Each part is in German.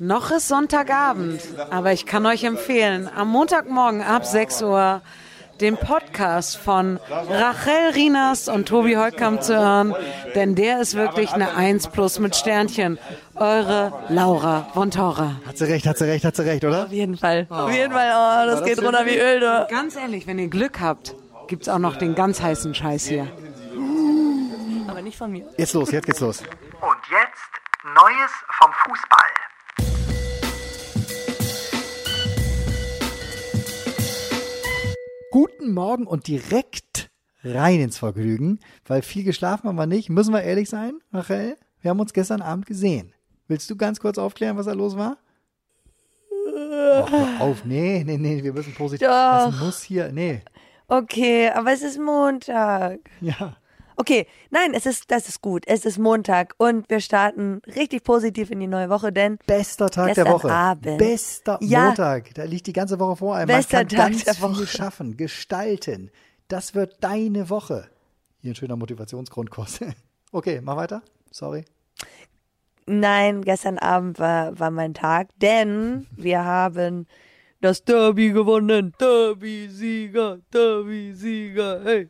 Noch ist Sonntagabend, aber ich kann euch empfehlen, am Montagmorgen ab 6 Uhr den Podcast von Rachel Rinas und Tobi Holtkamp zu hören, denn der ist wirklich eine 1 plus mit Sternchen. Eure Laura von Tora. Hat sie recht, hat sie recht, hat sie recht, oder? Auf jeden Fall. Auf jeden Fall, oh, das, das geht runter wie Öl. Du. Ganz ehrlich, wenn ihr Glück habt, gibt's auch noch den ganz heißen Scheiß hier. Aber nicht von mir. Jetzt los, jetzt geht's los. Und jetzt Neues vom Fußball. Guten Morgen und direkt rein ins Vergnügen, weil viel geschlafen haben wir nicht. Müssen wir ehrlich sein, Rachel? Wir haben uns gestern Abend gesehen. Willst du ganz kurz aufklären, was da los war? Hör auf, nee, nee, nee, wir müssen positiv. Doch. Das muss hier, nee. Okay, aber es ist Montag. Ja. Okay, nein, es ist, das ist gut. Es ist Montag und wir starten richtig positiv in die neue Woche, denn Bester Tag der Woche. Abend. Bester Ja. Montag. Da liegt die ganze Woche vor einem. Bester Man kann Tag ganz der viel Woche. schaffen, gestalten. Das wird deine Woche. Hier ein schöner Motivationsgrundkurs. Okay, mach weiter. Sorry. nein, gestern Abend war, war mein Tag, denn wir haben das Derby gewonnen. Derby-Sieger, Derby-Sieger, hey.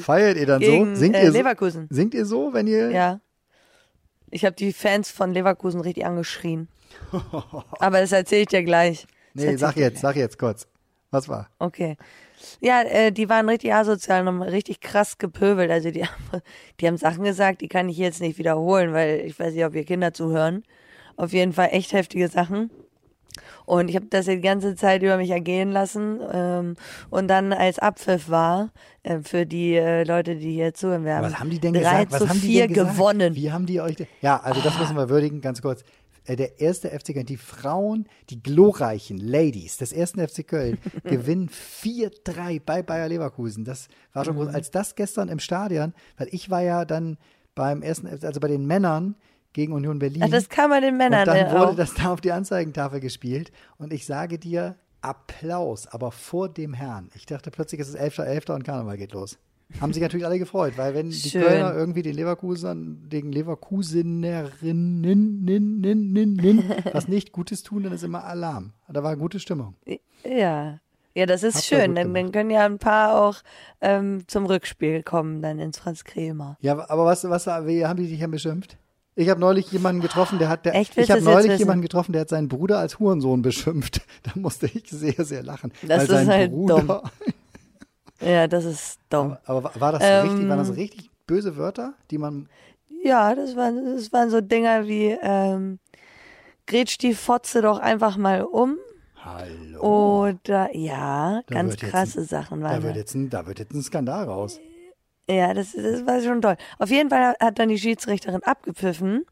Feiert ihr dann Gegen so? Singt, äh, ihr so? Leverkusen. Singt ihr so, wenn ihr. Ja. Ich habe die Fans von Leverkusen richtig angeschrien. Aber das erzähle ich dir gleich. Das Nee, sag jetzt, sag jetzt kurz. Was war? Okay. Ja, äh, die waren richtig asozial und haben richtig krass gepöbelt. Also die haben, die haben Sachen gesagt, die kann ich jetzt nicht wiederholen, weil ich weiß nicht, ob ihr Kinder zuhören. Auf jeden Fall echt heftige Sachen. Und ich habe das die ganze Zeit über mich ergehen lassen. Ähm, und dann als Abpfiff war, äh, für die äh, Leute, die hier zuhören werden, Was haben die denn 3 gesagt? Was zu haben die 4 denn gesagt? gewonnen. Wie haben die euch denn? Ja, also das müssen wir würdigen, ganz kurz. Äh, Der erste FC Köln, die Frauen, die glorreichen Ladies des ersten FC Köln gewinnen 4-3 bei Bayer Leverkusen. Das war schon Mhm. groß. Als das gestern im Stadion, weil ich war ja dann beim ersten, FC also bei den Männern gegen Union Berlin. Ach, das kann man den Männern Und dann äh, wurde auch. das da auf die Anzeigentafel gespielt. Und ich sage dir, Applaus, aber vor dem Herrn. Ich dachte plötzlich, es ist 11.11. und Karneval geht los. Haben sich natürlich alle gefreut, weil wenn die Schön. Kölner irgendwie den Leverkusen, den Leverkusenerinnen was nicht Gutes tun, dann ist immer Alarm. Da war gute Stimmung. Ja. Ja, das ist Habt schön. Dann, dann können ja ein paar auch ähm, zum Rückspiel kommen, dann ins Franz Kremer. Ja, aber was, was wie haben die dich denn beschimpft? Ich habe neulich jemanden getroffen, der hat, der, Echt? ich habe neulich jemanden getroffen, der hat seinen Bruder als Hurensohn beschimpft. Da musste ich sehr, sehr lachen. Das ist halt Bruder, dumm. Ja, das ist dumm. Aber war- war das Ähm, richtig, waren das richtig böse Wörter, die man. Ja, das waren, das waren so Dinger wie, ähm, grätsch die Fotze doch einfach mal um. Hallo. Oder, ja, Da ganz wird krasse ein- Sachen da waren wird, da. jetzt ein, da wird jetzt ein Skandal raus. Ja, das, das war schon toll. Auf jeden Fall hat dann die Schiedsrichterin abgepfiffen.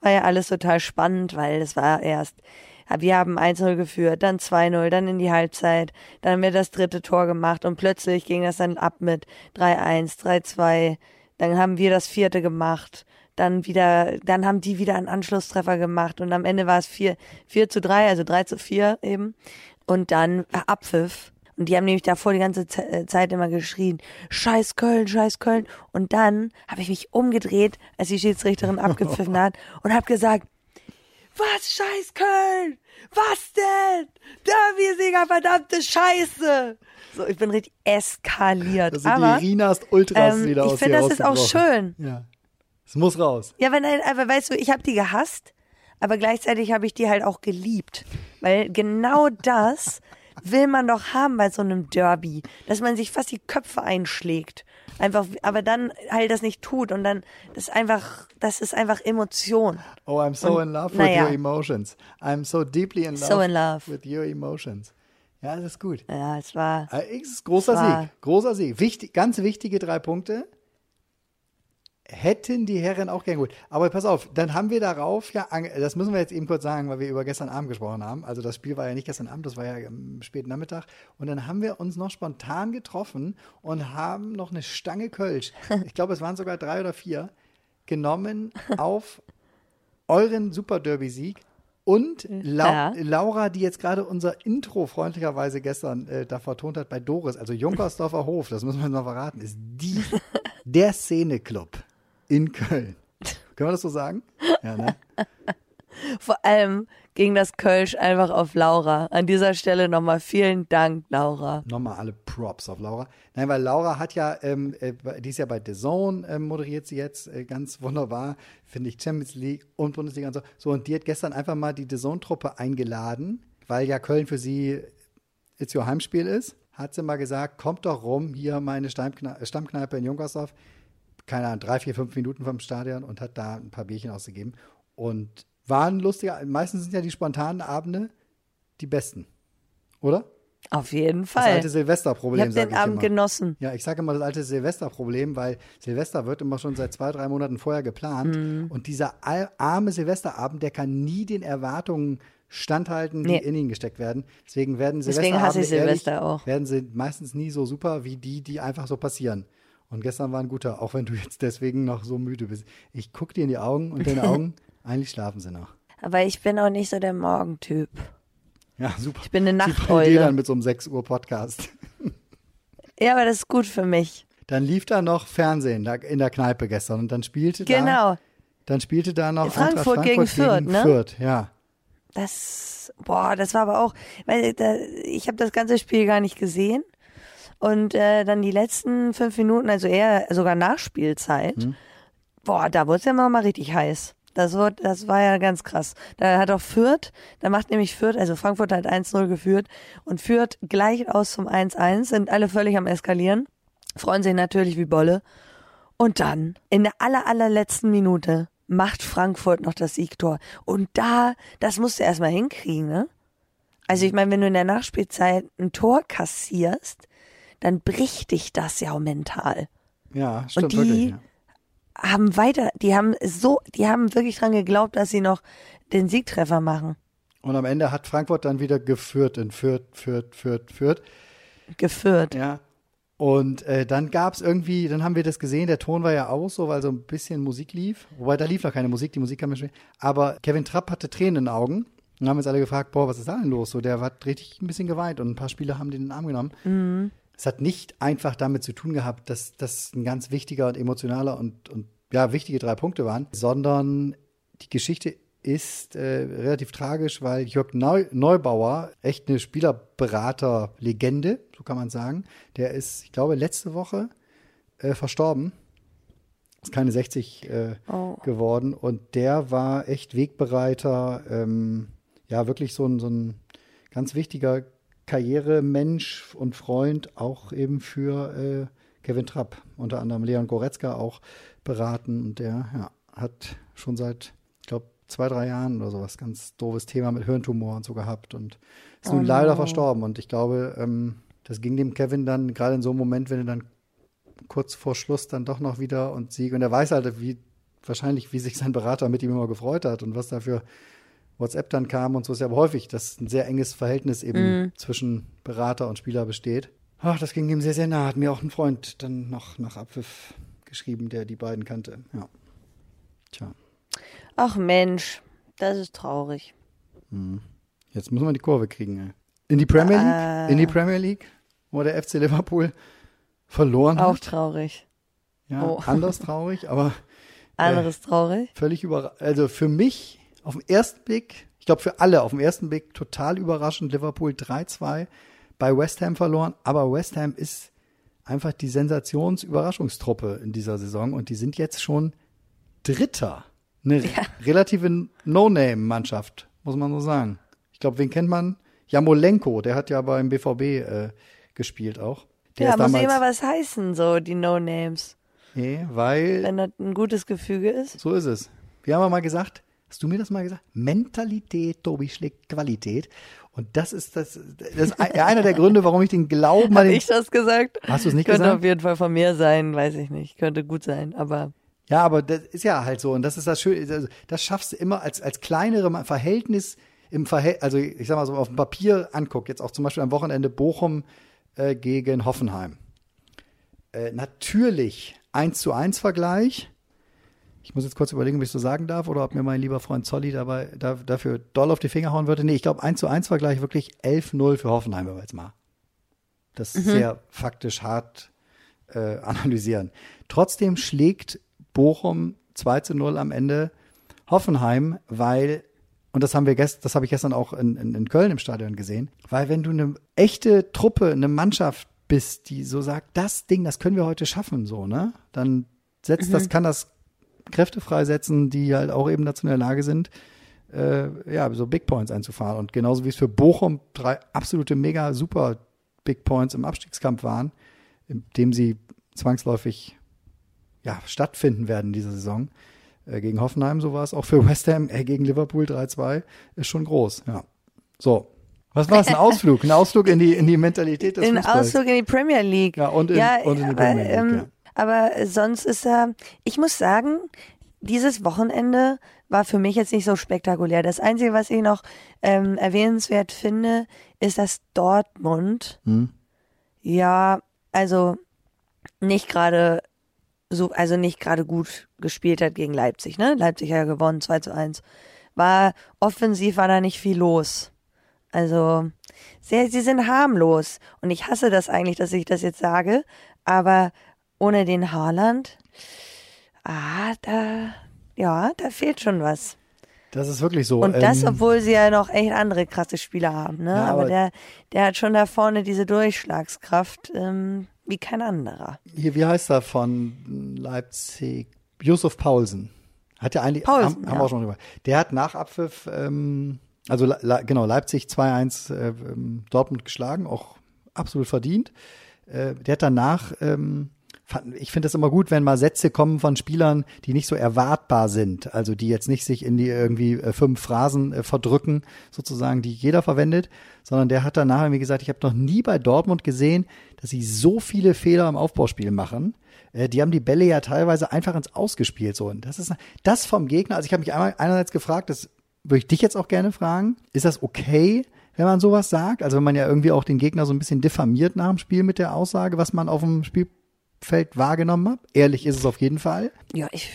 War ja alles total spannend, weil es war erst, wir haben 1-0 geführt, dann 2-0, dann in die Halbzeit, dann haben wir das dritte Tor gemacht und plötzlich ging das dann ab mit 3-1, 3-2, dann haben wir das vierte gemacht, dann wieder, dann haben die wieder einen Anschlusstreffer gemacht und am Ende war es 4, 4 zu 3, also 3 zu 4 eben. Und dann Abpfiff. Und die haben nämlich davor die ganze Ze- äh, Zeit immer geschrien, scheiß Köln, scheiß Köln. Und dann habe ich mich umgedreht, als die Schiedsrichterin abgepfiffen hat und habe gesagt, was scheiß Köln? Was denn? Derby-Sieger, verdammte Scheiße! So, ich bin richtig eskaliert. Das sind Aber, die Rinas Ultras ähm, wieder ich aus finde, dir das ist auch schön. Ja. Es muss raus. Ja, weil, aber weißt du, ich habe die gehasst, aber gleichzeitig habe ich die halt auch geliebt. Weil genau das will man doch haben bei so einem Derby, dass man sich fast die Köpfe einschlägt. Einfach, aber dann halt das nicht tut und dann, das ist einfach, das ist einfach Emotion. Oh, I'm so Und, in love with naja. your emotions. I'm so deeply in love, So in love. with your emotions. Ja, das ist gut. Ja, es war, Äh, Es ist großer War- Sieg. Großer Sieg. Wichtig, ganz wichtige drei Punkte. Hätten die Herren auch gern gut. Aber pass auf, dann haben wir darauf ja, das müssen wir jetzt eben kurz sagen, weil wir über gestern Abend gesprochen haben. Also das Spiel war ja nicht gestern Abend, das war ja am späten Nachmittag. Und dann haben wir uns noch spontan getroffen und haben noch eine Stange Kölsch, ich glaube, es waren sogar drei oder vier, genommen auf euren Super Derby-Sieg. Und Lau Ja. Laura, die jetzt gerade unser Intro freundlicherweise gestern äh, da vertont hat bei Doris, also Junkersdorfer Hof, das müssen wir noch verraten, ist die, der Szeneclub in Köln. Können wir das so sagen? Ja, ne? Vor allem ging das Kölsch einfach auf Laura. An dieser Stelle nochmal vielen Dank, Laura. Nochmal alle Props auf Laura. Nein, weil Laura hat ja, ähm, äh, die ist ja bei The Zone, ähm, moderiert sie jetzt äh, ganz wunderbar, finde ich, Champions League und Bundesliga und so. So, und die hat gestern einfach mal die The Zone-Truppe eingeladen, weil ja Köln für sie jetzt ihr Heimspiel ist. Hat sie mal gesagt, kommt doch rum, hier meine Stammkne Stammkneipe in Junkersdorf. Keine Ahnung, drei, vier, fünf Minuten vom Stadion und hat da ein paar Bierchen ausgegeben. Und waren lustiger, meistens sind ja die spontanen Abende die besten. Oder? Auf jeden Das Fall. alte Ich Silvesterproblem, habe sag den ich Abend immer. genossen. Ja, ich sage immer das alte Silvesterproblem, weil Silvester wird immer schon seit zwei, drei Monaten vorher geplant. Mhm. Und dieser arme Silvesterabend, der kann nie den Erwartungen standhalten, die Nee. in ihn gesteckt werden. Deswegen werden Deswegen hasse ich Silvesterabende Silvester ehrlich, auch. werden sie meistens nie so super wie die, die einfach so passieren. Und gestern war ein guter, auch wenn du jetzt deswegen noch so müde bist. Ich gucke dir in die Augen und deine Augen, eigentlich schlafen sie noch. Aber ich bin auch nicht so der Morgentyp. Ja, super. Ich bin eine Nachteule. dann mit so einem 6 Uhr Podcast. Ja, aber das ist gut für mich. Dann lief da noch Fernsehen da in der Kneipe gestern und dann spielte da Genau. Dann spielte da noch Frankfurt Eintracht gegen Frankfurt Fürth, ne? Fürth, ja. Das, boah, das war aber auch, weil da, ich habe das ganze Spiel gar nicht gesehen. Und äh, dann die letzten fünf Minuten, also eher sogar Nachspielzeit, Mhm. boah, da wurde es ja mal, mal richtig heiß. Das, wurde, das war ja ganz krass. Da hat auch Fürth, da macht nämlich Fürth, also Frankfurt hat 1-0 geführt und Fürth gleich aus zum 1-1, sind alle völlig am Eskalieren, freuen sich natürlich wie Bolle. Und dann, in der aller, allerletzten Minute, macht Frankfurt noch das Siegtor. Und da, das musst du erstmal hinkriegen, ne? Also ich meine, wenn du in der Nachspielzeit ein Tor kassierst, dann bricht dich das ja auch mental. Ja, stimmt die- wirklich. Ja. Haben weiter, die haben so, die haben wirklich dran geglaubt, dass sie noch den Siegtreffer machen. Und am Ende hat Frankfurt dann wieder geführt in Fürth, Fürth, Fürth, Fürth. Geführt. Ja. Und äh, dann gab es irgendwie, dann haben wir das gesehen, der Ton war ja aus, so weil so ein bisschen Musik lief. Wobei da lief noch keine Musik, die Musik kam ja schon. Aber Kevin Trapp hatte Tränen in den Augen. Und haben uns alle gefragt, boah, was ist da denn los? So, der hat richtig ein bisschen geweint und ein paar Spieler haben den in den Arm genommen. Es hat nicht einfach damit zu tun gehabt, dass das ein ganz wichtiger und emotionaler und, und ja, wichtige drei Punkte waren, sondern die Geschichte ist äh, relativ tragisch, weil Jörg Neu Neubauer, echt eine Spielerberater-Legende, so kann man sagen, der ist, ich glaube, letzte Woche äh, verstorben. Ist keine 60 äh, Oh. geworden und der war echt Wegbereiter, ähm, ja, wirklich so ein, so ein ganz wichtiger Karrieremensch und Freund, auch eben für äh, Kevin Trapp, unter anderem Leon Goretzka auch beraten und der ja, hat schon seit, ich glaube, zwei, drei Jahren oder sowas ganz doofes Thema mit Hirntumor und so gehabt und ist nun Oh leider no. verstorben und ich glaube, ähm, das ging dem Kevin dann gerade in so einem Moment, wenn er dann kurz vor Schluss dann doch noch wieder und Sieg. Und er weiß halt, wie wahrscheinlich, wie sich sein Berater mit ihm immer gefreut hat und was da für WhatsApp dann kam und so ist ja aber häufig, dass ein sehr enges Verhältnis eben zwischen Berater und Spieler besteht. Ach, das ging ihm sehr, sehr nah. Hat mir auch ein Freund dann noch nach Abpfiff geschrieben, der die beiden kannte. Ja. Tja, Ach Mensch, das ist traurig. jetzt müssen wir die Kurve kriegen. Ey. In die Premier League? Ah. In die Premier League, wo der FC Liverpool verloren Auch hat. traurig. Ja, Oh. anders traurig, aber Anderes traurig. völlig überraschend. Also für mich auf den ersten Blick, ich glaube für alle auf den ersten Blick total überraschend. Liverpool 3-2 bei West Ham verloren, aber West Ham ist einfach die Sensationsüberraschungstruppe in dieser Saison und die sind jetzt schon Dritter. Eine relative No-Name-Mannschaft, muss man so sagen. Ich glaube, wen kennt man? Jamolenko, der hat ja beim BVB äh, gespielt auch. Der ja, muss immer was heißen, so die No-Names. Nee, weil Wenn das ein gutes Gefüge ist. So ist es. Wir haben ja mal gesagt, hast du mir das mal gesagt? Mentalität, Tobi, schlägt Qualität. Und das ist das, das ist ein- einer der Gründe, warum ich den Glauben an Habe den, ich das gesagt? Hast du es nicht Könnte gesagt? auf jeden Fall von mir sein, weiß ich nicht. Könnte gut sein, aber Ja, aber das ist ja halt so. Und das ist das Schöne. Also das schaffst du immer als, als kleinere Verhältnis im Verhältnis, also ich sag mal so auf dem Papier anguckt. Jetzt auch zum Beispiel am Wochenende Bochum äh, gegen Hoffenheim. Äh, natürlich 1 zu 1 Vergleich. Ich muss jetzt kurz überlegen, ob ich so sagen darf oder ob mir mein lieber Freund Zolli dabei da, dafür doll auf die Finger hauen würde. Nee, ich glaube 1 zu 1 Vergleich wirklich 11-0 für Hoffenheim, wenn wir jetzt mal das sehr faktisch hart äh, analysieren. Trotzdem schlägt Bochum 2 zu 0 am Ende Hoffenheim, weil und das haben wir gest, das habe ich gestern auch in, in, in Köln im Stadion gesehen, weil wenn du eine echte Truppe, eine Mannschaft bist, die so sagt, das Ding, das können wir heute schaffen, so, ne? Dann setzt das, kann das Kräfte freisetzen, die halt auch eben dazu in der Lage sind, äh, ja, so Big Points einzufahren. Und genauso wie es für Bochum drei absolute mega super Big Points im Abstiegskampf waren, in dem sie zwangsläufig ja, stattfinden werden diese Saison. Äh, gegen Hoffenheim, so war es auch für West Ham, äh, gegen Liverpool 3-2, ist schon groß, ja. So. Was war es? Ein Ausflug? Ein Ausflug in die, in die Mentalität des Ein Fußballs. Ausflug in die Premier League. Ja, und in, und in die Premier League, ähm, ja. Aber sonst ist er, ich muss sagen, dieses Wochenende war für mich jetzt nicht so spektakulär. Das Einzige, was ich noch ähm, erwähnenswert finde, ist, dass Dortmund, Hm. ja, also nicht gerade so, also nicht gerade gut gespielt hat gegen Leipzig, ne? Leipzig hat ja gewonnen, 2 zu 1. War, offensiv war da nicht viel los. Also, sehr, sie sind harmlos. Und ich hasse das eigentlich, dass ich das jetzt sage. Aber ohne den Haaland, ah, da, ja, da fehlt schon was. Das ist wirklich so. Und das, ähm, obwohl sie ja noch echt andere krasse Spieler haben, ne? Ja, aber, aber- der, der hat schon da vorne diese Durchschlagskraft, ähm, wie kein anderer. Hier, wie heißt er von Leipzig? Josef Paulsen. Hat ja eigentlich, Paulsen, haben, haben ja. wir auch schon drüber. Der hat nach Abpfiff, ähm, also Le- genau, Leipzig 2-1 äh, ähm, Dortmund geschlagen, auch absolut verdient. Äh, der hat danach, ähm, ich finde es immer gut, wenn mal Sätze kommen von Spielern, die nicht so erwartbar sind, also die jetzt nicht sich in die irgendwie äh, fünf Phrasen äh, verdrücken, sozusagen, die jeder verwendet, sondern der hat danach irgendwie gesagt, ich habe noch nie bei Dortmund gesehen, dass sie so viele Fehler im Aufbauspiel machen. Äh, die haben die Bälle ja teilweise einfach ins Ausgespielt. So. Und das ist das vom Gegner. Also ich habe mich einmal einerseits gefragt, das würde ich dich jetzt auch gerne fragen, ist das okay, wenn man sowas sagt? Also wenn man ja irgendwie auch den Gegner so ein bisschen diffamiert nach dem Spiel mit der Aussage, was man auf dem Spielfeld wahrgenommen hat. Ehrlich ist es auf jeden Fall. Ja, ich,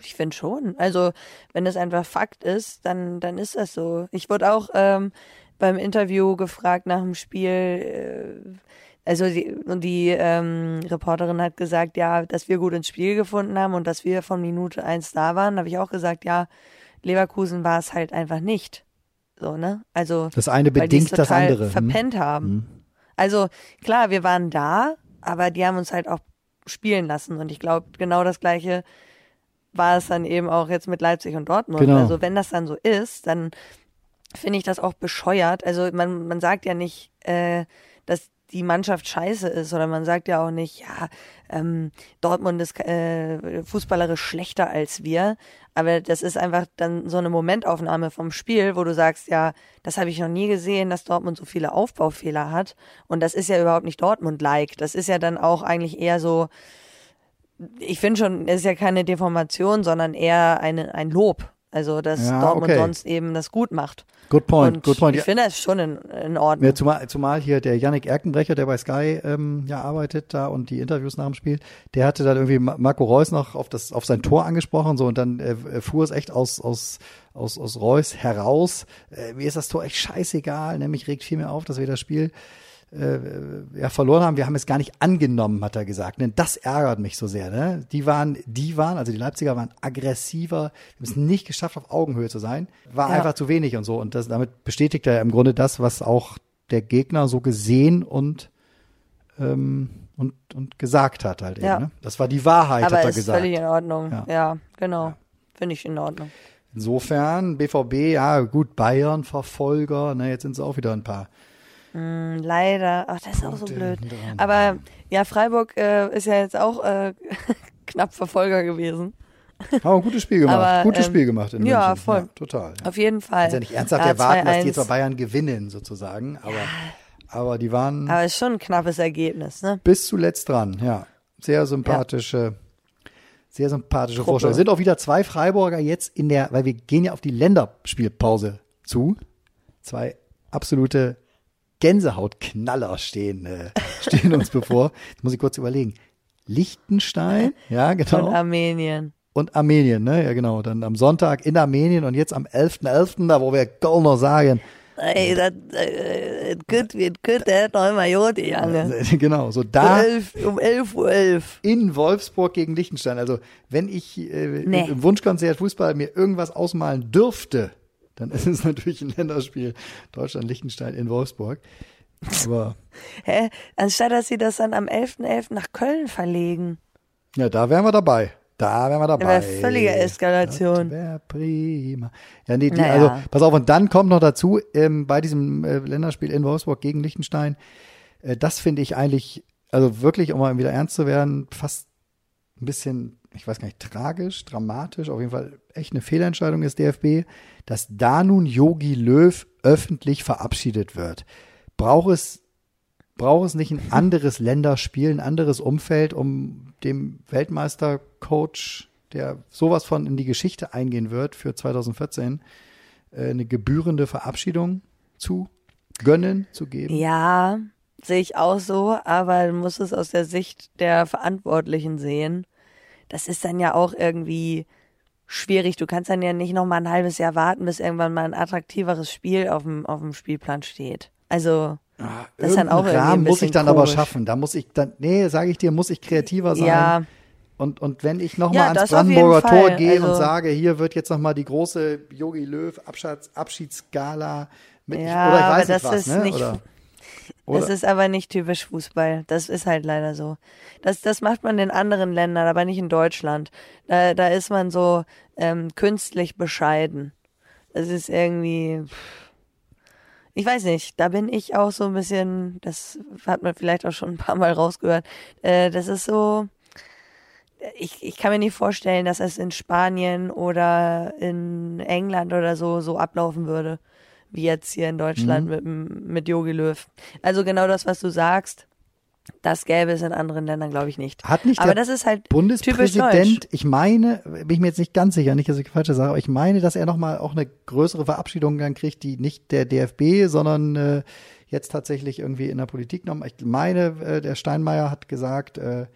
ich finde schon. Also, wenn das einfach Fakt ist, dann, dann ist das so. Ich wurde auch ähm, beim Interview gefragt nach dem Spiel, äh, also die, die ähm, Reporterin hat gesagt, ja, dass wir gut ins Spiel gefunden haben und dass wir von Minute eins da waren. habe ich auch gesagt, ja, Leverkusen war es halt einfach nicht. So, ne? Also Das eine bedingt das andere. Hm? verpennt haben. Also klar, wir waren da, aber die haben uns halt auch spielen lassen und ich glaube, genau das gleiche war es dann eben auch jetzt mit Leipzig und Dortmund. Genau. Also wenn das dann so ist, dann finde ich das auch bescheuert. Also man, man sagt ja nicht, äh, dass die Mannschaft scheiße ist oder man sagt ja auch nicht, ja, ähm, Dortmund ist äh, fußballerisch schlechter als wir. Aber das ist einfach dann so eine Momentaufnahme vom Spiel, wo du sagst, ja, das habe ich noch nie gesehen, dass Dortmund so viele Aufbaufehler hat. Und das ist ja überhaupt nicht Dortmund-like. Das ist ja dann auch eigentlich eher so, ich finde schon, es ist ja keine Deformation, sondern eher eine, ein Lob. Also, dass Ja, Dortmund okay. sonst eben das gut macht. Good point, Und good point. ich Ja, finde das schon in, in Ordnung. Ja, zumal, zumal hier der Yannick Erkenbrecher, der bei Sky ähm, ja arbeitet da und die Interviews nach dem Spiel, der hatte dann irgendwie Ma- Marco Reus noch auf das auf sein Tor angesprochen so und dann äh, fuhr es echt aus aus aus aus Reus heraus. Äh, mir ist das Tor echt scheißegal, nämlich regt viel mehr auf, dass wir das Spiel äh, ja, verloren haben. Wir haben es gar nicht angenommen, hat er gesagt. Ne? Das ärgert mich so sehr. Ne? Die waren, die waren, also die Leipziger waren aggressiver. Wir haben es nicht geschafft, auf Augenhöhe zu sein. War Ja. einfach zu wenig und so. Und das, damit bestätigt er im Grunde das, was auch der Gegner so gesehen und ähm, und, und gesagt hat halt Ja. eben. Ne? Das war die Wahrheit, Aber hat er ist gesagt. völlig in Ordnung. Ja. Ja, genau. Finde ich in Ordnung. Insofern, BVB, ja gut, Bayern, Verfolger, ne, jetzt sind es auch wieder ein paar. Hm, Leider. Ach, das ist auch so blöd. Aber ja, Freiburg äh, ist ja jetzt auch äh, knapp Verfolger gewesen. Haben ein gutes Spiel gemacht. Aber, gutes ähm, Spiel gemacht in ja, München. voll. Ja, total. Ja. Auf jeden Fall. Kannst ja nicht ernsthaft Ja, erwarten, dass die 2-1. jetzt bei Bayern gewinnen, sozusagen. Aber, aber die waren Aber ist schon ein knappes Ergebnis, ne? bis zuletzt dran, ja. Sehr sympathische, sehr sympathische Truppe. Vorstellung. Sind auch wieder zwei Freiburger jetzt in der, weil wir gehen ja auf die Länderspielpause zu. Zwei absolute Gänsehautknaller stehen, äh, stehen uns bevor. Jetzt muss ich kurz überlegen. Liechtenstein, ja, genau. Und Armenien. und Armenien, ne? Ja, genau. Dann am Sonntag in Armenien und jetzt am 11.11., da wo wir Kölner sagen, Ey, das äh, gut wird gut, der hat noch immer Jodi, Junge. genau, so Um da 11, um 11 Uhr 11. in Wolfsburg gegen Liechtenstein. Also wenn ich äh, Nee. im Wunschkonzert Fußball mir irgendwas ausmalen dürfte, dann ist es natürlich ein Länderspiel Deutschland-Liechtenstein in Wolfsburg. Aber Hä? Anstatt dass sie das dann am 11.11. nach Köln verlegen. ja, da wären wir dabei. Da wären wir dabei. wäre völlige Eskalation. Das wäre prima. Ja, nee, die, Naja. also pass auf, und dann kommt noch dazu, ähm, bei diesem äh, Länderspiel in Wolfsburg gegen Liechtenstein, äh, das finde ich eigentlich, also wirklich, um mal wieder ernst zu werden, fast ein bisschen, ich weiß gar nicht, tragisch, dramatisch, auf jeden Fall echt eine Fehlentscheidung des DFB, dass da nun Yogi Löw öffentlich verabschiedet wird. Braucht es, braucht es nicht ein anderes Länderspiel, ein anderes Umfeld, um dem Weltmeistercoach, der sowas von in die Geschichte eingehen wird für 2014, äh, eine gebührende Verabschiedung zu gönnen, zu geben? Ja, sehe ich auch so, aber du musst es aus der Sicht der Verantwortlichen sehen. Das ist dann ja auch irgendwie schwierig. Du kannst dann ja nicht noch mal ein halbes Jahr warten, bis irgendwann mal ein attraktiveres Spiel auf dem, auf dem Spielplan steht. Also, das ist dann auch irgendwie Rahmen muss ich dann aber komisch. schaffen. Da muss ich dann, nee, sage ich dir, muss ich kreativer sein. ja, Und, und wenn ich nochmal Ja, ans Brandenburger Tor gehe und Also- sage, hier wird jetzt nochmal die große Yogi Löw Abschieds, Abschiedsgala mit, Ja, oder ich weiß aber nicht das was, ne? nicht- oder, das oder, ist aber nicht typisch Fußball. Das ist halt leider so. Das, das macht man in anderen Ländern, aber nicht in Deutschland. Da, da ist man so ähm, künstlich bescheiden. Das ist irgendwie, ich weiß nicht, da bin ich auch so ein bisschen, das hat man vielleicht auch schon ein paar Mal rausgehört, äh, das ist so, ich, ich kann mir nicht vorstellen, dass es in Spanien oder in England oder so so ablaufen würde, wie jetzt hier in Deutschland mit, dem- mit Jogi Löw. Also genau das, was du sagst, das gäbe es in anderen Ländern, glaube ich, nicht. Hat nicht Aber das ist halt Bundespräsident, ich meine, bin ich mir jetzt nicht ganz sicher, nicht, dass ich falsche sage, aber ich meine, dass er nochmal auch eine größere Verabschiedung dann kriegt, die nicht der DFB, sondern äh, jetzt tatsächlich irgendwie in der Politik noch. Ich meine, äh, der Steinmeier hat gesagt, äh,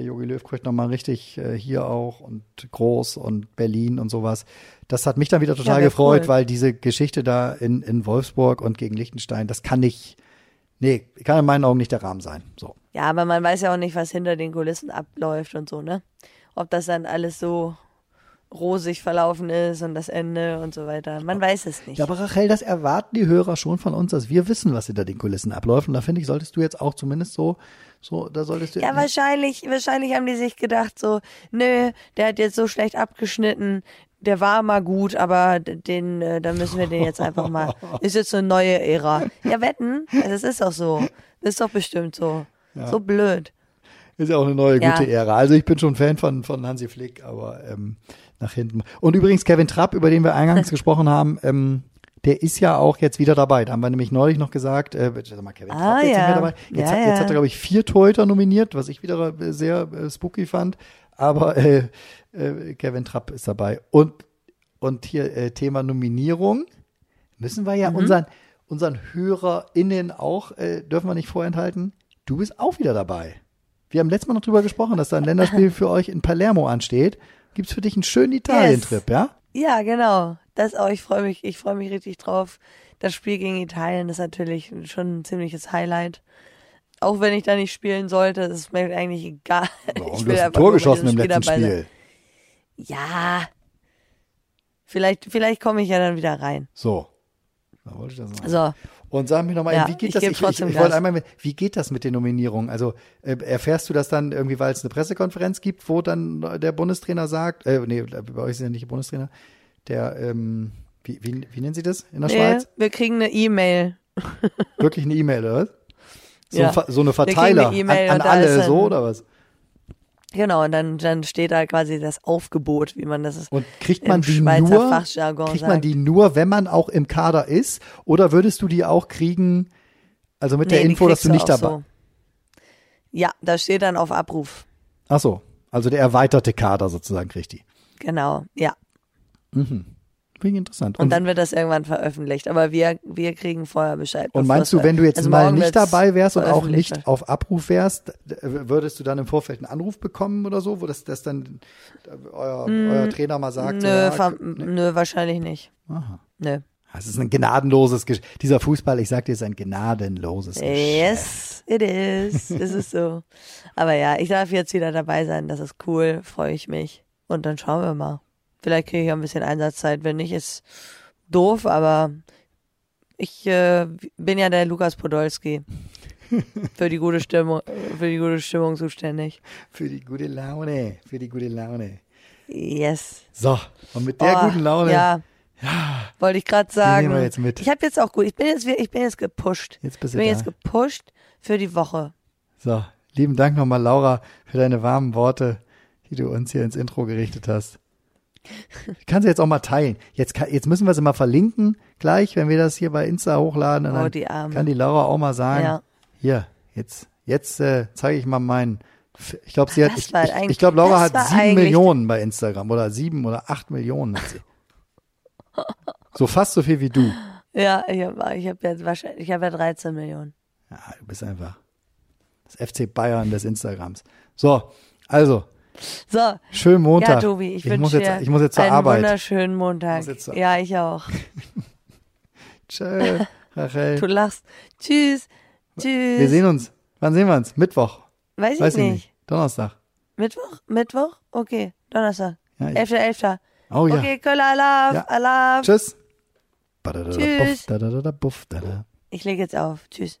Jogi Löw kriegt nochmal richtig äh, hier auch und groß und Berlin und sowas. Das hat mich dann wieder total wär gefreut, cool. weil diese Geschichte da in, in Wolfsburg und gegen Liechtenstein, das kann nicht, nee, kann in meinen Augen nicht der Rahmen sein. So. Ja, aber man weiß ja auch nicht, was hinter den Kulissen abläuft und so, ne? Ob das dann alles so rosig verlaufen ist und das Ende und so weiter. Man weiß es nicht. Ja, aber Rachel, das erwarten die Hörer schon von uns, dass wir wissen, was hinter den Kulissen abläuft. Und da finde ich, solltest du jetzt auch zumindest so, so, da solltest du. Ja, wahrscheinlich, wahrscheinlich haben die sich gedacht so, nö, der hat jetzt so schlecht abgeschnitten, der war mal gut, aber den, äh, da müssen wir den jetzt einfach mal, ist jetzt so eine neue Ära. Ja, wetten, das ist doch so. Ist doch bestimmt so. So blöd. Ist ja auch eine neue Ja. gute Ära. Also ich bin schon Fan von, von Hansi Flick, aber ähm, nach hinten. Und übrigens Kevin Trapp, über den wir eingangs gesprochen haben, ähm, der ist ja auch jetzt wieder dabei. Da haben wir nämlich neulich noch gesagt, äh, sag mal, Kevin Ah, Trapp jetzt ja. mehr dabei. Jetzt, Ja, hat, jetzt ja. hat er, glaube ich, vier Torhüter nominiert, was ich wieder äh, sehr äh, spooky fand. Aber äh, äh, Kevin Trapp ist dabei. Und, und hier äh, Thema Nominierung. Müssen wir ja Mhm. unseren, unseren HörerInnen auch, äh, dürfen wir nicht vorenthalten. Du bist auch wieder dabei. Wir haben letztes Mal noch drüber gesprochen, dass da ein Länderspiel für euch in Palermo ansteht. Gibt's für dich einen schönen Italien-Trip, ja? Ja, genau. Das auch, ich freue mich, ich freue mich richtig drauf. Das Spiel gegen Italien ist natürlich schon ein ziemliches Highlight. Auch wenn ich da nicht spielen sollte, ist mir eigentlich egal. Warum? ich Du hast ein Tor geschossen im letzten. Spiel. Ja. Vielleicht, vielleicht komme ich ja dann wieder rein. So. Da wollte ich das sagen. So. Und sag mir nochmal, Ja, wie geht ich das? Ich, ich, ich wollte einmal, mit, wie geht das mit den Nominierungen? Also äh, erfährst du das dann irgendwie, weil es eine Pressekonferenz gibt, wo dann der Bundestrainer sagt, äh, nee, bei euch ist ja nicht der Bundestrainer, der, ähm, wie, wie, wie nennen Sie das in der Nee, Schweiz? wir kriegen eine E-Mail. Wirklich eine E-Mail, oder was? So, Ja. ein so eine kriegen eine Verteiler E-Mail an, an alle, so oder was? Genau, und dann, dann steht da quasi das Aufgebot, wie man das ist. Und kriegt man die Schweizer nur, Fachjargon kriegt man die nur, wenn man auch im Kader ist? Oder würdest du die auch kriegen, also mit der Nee, die Info, dass du nicht dabei, so. Ja, da steht dann auf Abruf. ach so, also der erweiterte Kader sozusagen kriegt die. Genau, ja. Finde ich interessant. Und dann wird das irgendwann veröffentlicht. Aber wir, wir kriegen vorher Bescheid. Und meinst du, wenn du jetzt also mal nicht dabei wärst und auch nicht auf Abruf wärst, würdest du dann im Vorfeld einen Anruf bekommen oder so, wo das, das dann euer, euer Trainer mal sagt? Mm, Nö, ja, nee. nö, wahrscheinlich nicht. Aha. Nö. Das ist ein gnadenloses, Gesch dieser Fußball, ich sag dir, ist ein gnadenloses Geschäft. Yes, it is. Es ist so. Aber ja, ich darf jetzt wieder dabei sein. Das ist cool. Freue ich mich. Und dann schauen wir mal. Vielleicht kriege ich auch ein bisschen Einsatzzeit. Wenn nicht, ist doof, aber ich äh, bin ja der Lukas Podolski. für die gute Stimmung, für die gute Stimmung zuständig. Für die gute Laune. Für die gute Laune. Yes. So, und mit der Oh, guten Laune. Ja. Wollte ich gerade nehmen sagen. wir jetzt mit. Ich habe jetzt auch gut. Ich bin jetzt, ich bin jetzt gepusht. Jetzt bist ich bin da. jetzt gepusht für die Woche. So, lieben Dank nochmal, Laura, für deine warmen Worte, die du uns hier ins Intro gerichtet hast. Ich kann sie jetzt auch mal teilen. Jetzt, kann, jetzt müssen wir sie mal verlinken, gleich, wenn wir das hier bei Insta hochladen. Und Oh, dann die Arme. kann die Laura auch mal sagen, Ja. hier, jetzt, jetzt äh, zeige ich mal meinen. Ich glaube, sie hat, ich, ich, ich glaube, Laura hat sieben Millionen bei Instagram oder sieben oder acht Millionen hat sie. So fast so viel wie du. Ja, ich habe ich hab jetzt wahrscheinlich, ich habe ja 13 Millionen. Ja, du bist einfach das FC Bayern des Instagrams. So, also, So, schönen Montag. ja, Tobi, ich, ich muss wünsche jetzt, dir ich muss jetzt zur einen Arbeit. wunderschönen Montag. zur- Ja, ich auch. Tschö, Rachel. Du lachst. Tschüss. Tschüss. Wir sehen uns. Wann sehen wir uns? Mittwoch. Weiß ich Weiß ich nicht. nicht. Donnerstag. Mittwoch? Mittwoch? Okay. Donnerstag. Ja, ich, 11.11. oh ja. Okay, Köller, love, Ja. Tschüss. Tschüss. Ich lege jetzt auf. Tschüss.